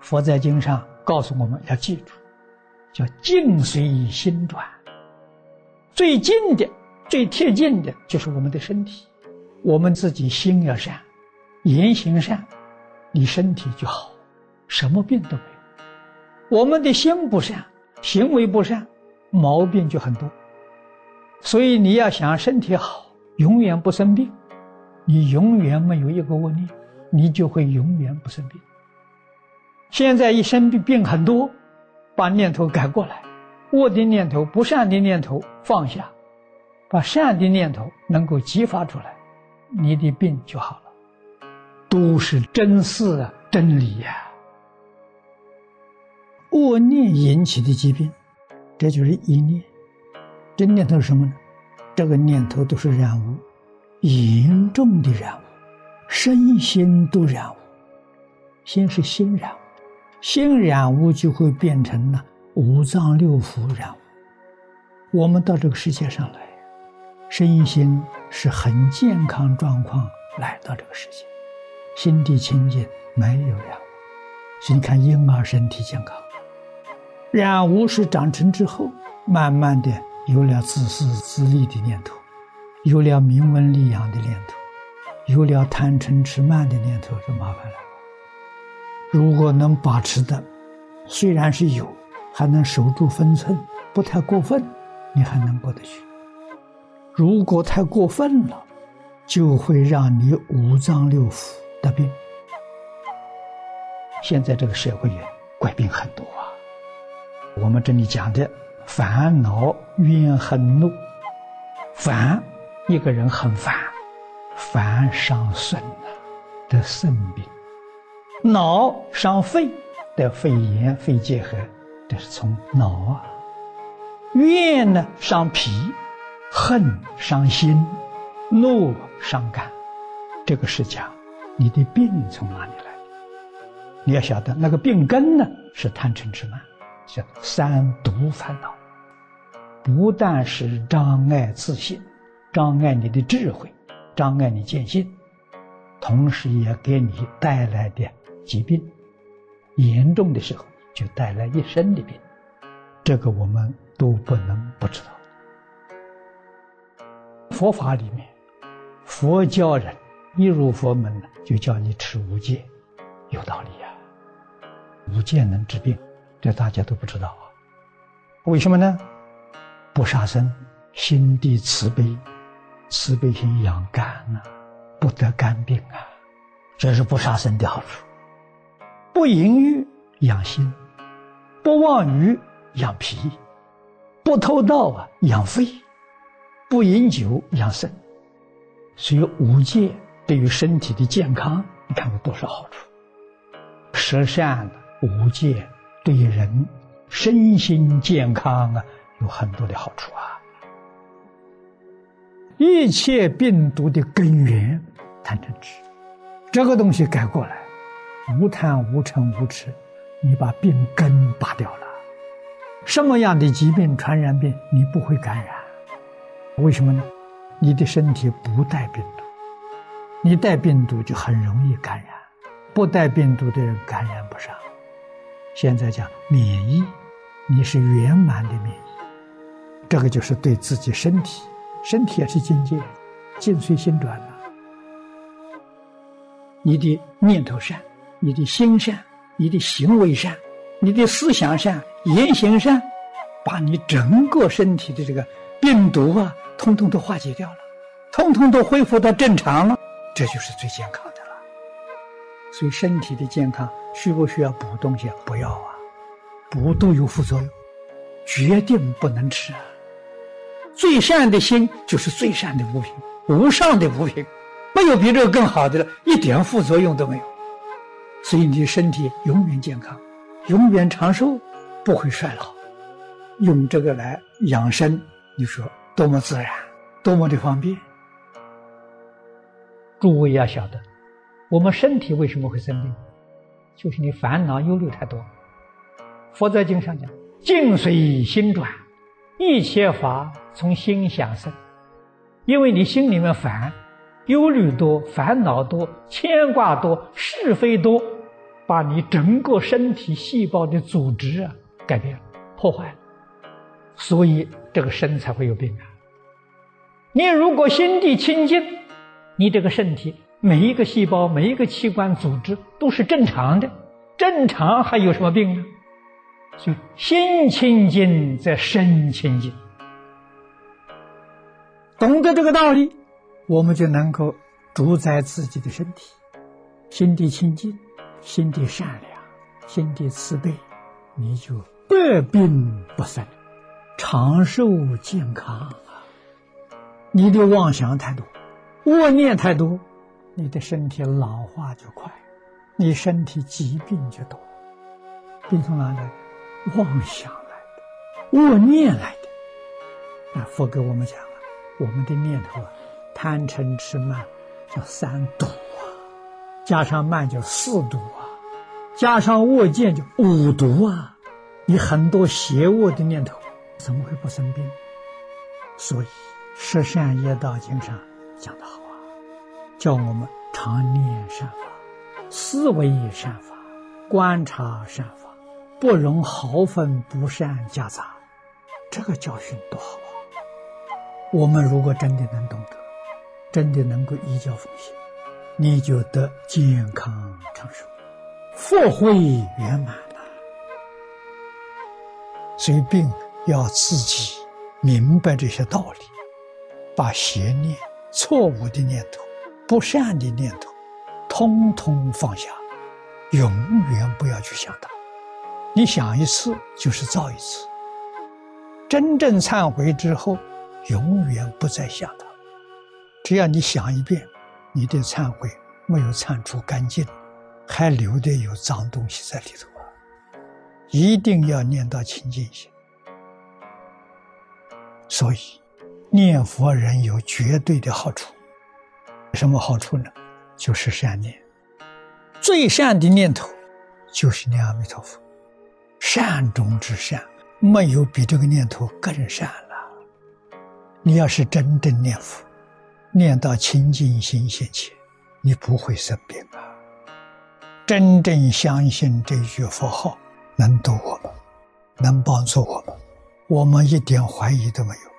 佛在经上告诉我们要记住叫静随心转。最近的最贴近的就是我们的身体。我们自己心要善言行善你身体就好什么病都没有。我们的心不善行为不善毛病就很多。所以你要想身体好永远不生病。你永远没有一个恶念，你就会永远不生病。现在一生病病很多，把念头改过来。恶的念头、不善的念头放下，把善的念头能够激发出来，你的病就好了。都是真事啊，真理呀。恶念引起的疾病，这就是一念。这念头是什么呢？这个念头都是染污，严重的染污，身心都染污。心是心染污，心染污就会变成了。五脏六腑染污，我们到这个世界上来，身心是很健康状况来到这个世界，心地清净，没有染污。所以你看婴儿身体健康，染污是长成之后，慢慢的有了自私自利的念头，有了名闻利养的念头，有了贪嗔痴慢的念头，就麻烦了。如果能把持的，虽然是有。还能守住分寸，不太过分，你还能过得去。如果太过分了，就会让你五脏六腑得病。现在这个社会也怪病很多啊。我们这里讲的烦恼、怨恨、怒，烦，一个人很烦，烦伤肾呐，得肾病；恼伤肺，得肺炎、肺结核。这是从脑啊，怨呢伤脾，恨伤心，怒伤肝。这个是讲你的病从哪里来？你要晓得那个病根呢是贪嗔痴慢，叫三毒烦恼。不但是障碍自信，障碍你的智慧，障碍你见性，同时也给你带来的疾病，严重的时候。就带来一身的病，这个我们都不能不知道。佛法里面，佛教人一入佛门呢，就叫你持五戒，有道理呀。五戒能治病，这大家都不知道啊。为什么呢？不杀生，心地慈悲，慈悲心养肝啊，不得肝病啊，这是不杀生的好处。不淫欲，养心。不妄语养脾，不偷盗啊养肺，不饮酒养肾，所以五戒对于身体的健康，你看有多少好处？十善五戒对于人身心健康啊有很多的好处啊。一切病毒的根源贪嗔痴，这个东西改过来，无贪无嗔无痴。你把病根拔掉了，什么样的疾病、传染病你不会感染？为什么呢？你的身体不带病毒，你带病毒就很容易感染，不带病毒的人感染不上。现在讲免疫，你是圆满的免疫，这个就是对自己身体，身体也是境界，境随心转的。你的念头善，你的心善。你的行为善，你的思想善，言行善，把你整个身体的这个病毒啊，通通都化解掉了，通通都恢复到正常了，这就是最健康的了。所以身体的健康需不需要补东西？不要啊，补都有副作用，决定不能吃。最善的心就是最善的物品，无上的物品，没有比这个更好的了，一点副作用都没有。所以你的身体永远健康，永远长寿，不会衰老。用这个来养生，你说多么自然，多么的方便。诸位要晓得，我们身体为什么会生病，就是你烦恼忧虑太多。佛在经上讲：“境随心转，一切法从心想生。”因为你心里面烦。忧虑多，烦恼多，牵挂多，是非多，把你整个身体细胞的组织啊改变了、破坏了，所以这个身才会有病啊。你如果心地清净，你这个身体每一个细胞、每一个器官、组织都是正常的，正常还有什么病呢？就心清净则身清净。懂得这个道理，我们就能够主宰自己的身体，心地清净，心地善良，心地慈悲，你就百病不生，长寿健康！你的妄想太多，恶念太多，你的身体老化就快，你身体疾病就多。病从哪来？妄想来的，恶念来的。那佛给我们讲了。我们的念头啊，贪嗔痴慢叫三毒啊，加上慢叫四毒啊，加上恶见就五毒啊。你很多邪恶的念头，怎么会不生病？所以《十善业道经》上讲的好啊，叫我们常念善法，思维善法，观察善法，不容毫分不善夹杂。这个教训多好啊！我们如果真的能懂得，真的能够依教奉行，你就得健康长寿，福慧圆满了。所以病要自己明白这些道理，把邪念、错误的念头、不善的念头，通通放下，永远不要去想它。你想一次就是造一次，真正忏悔之后。永远不再想他，只要你想一遍，你的忏悔没有忏除干净，还留的有脏东西在里头啊！一定要念到清净心。所以，念佛人有绝对的好处。什么好处呢？就是善念。最善的念头就是念阿弥陀佛，善中之善，没有比这个念头更善了。你要是真正念佛，念到清净心现前，你不会生病啊！真正相信这句佛号能度我们，能帮助我们，我们一点怀疑都没有。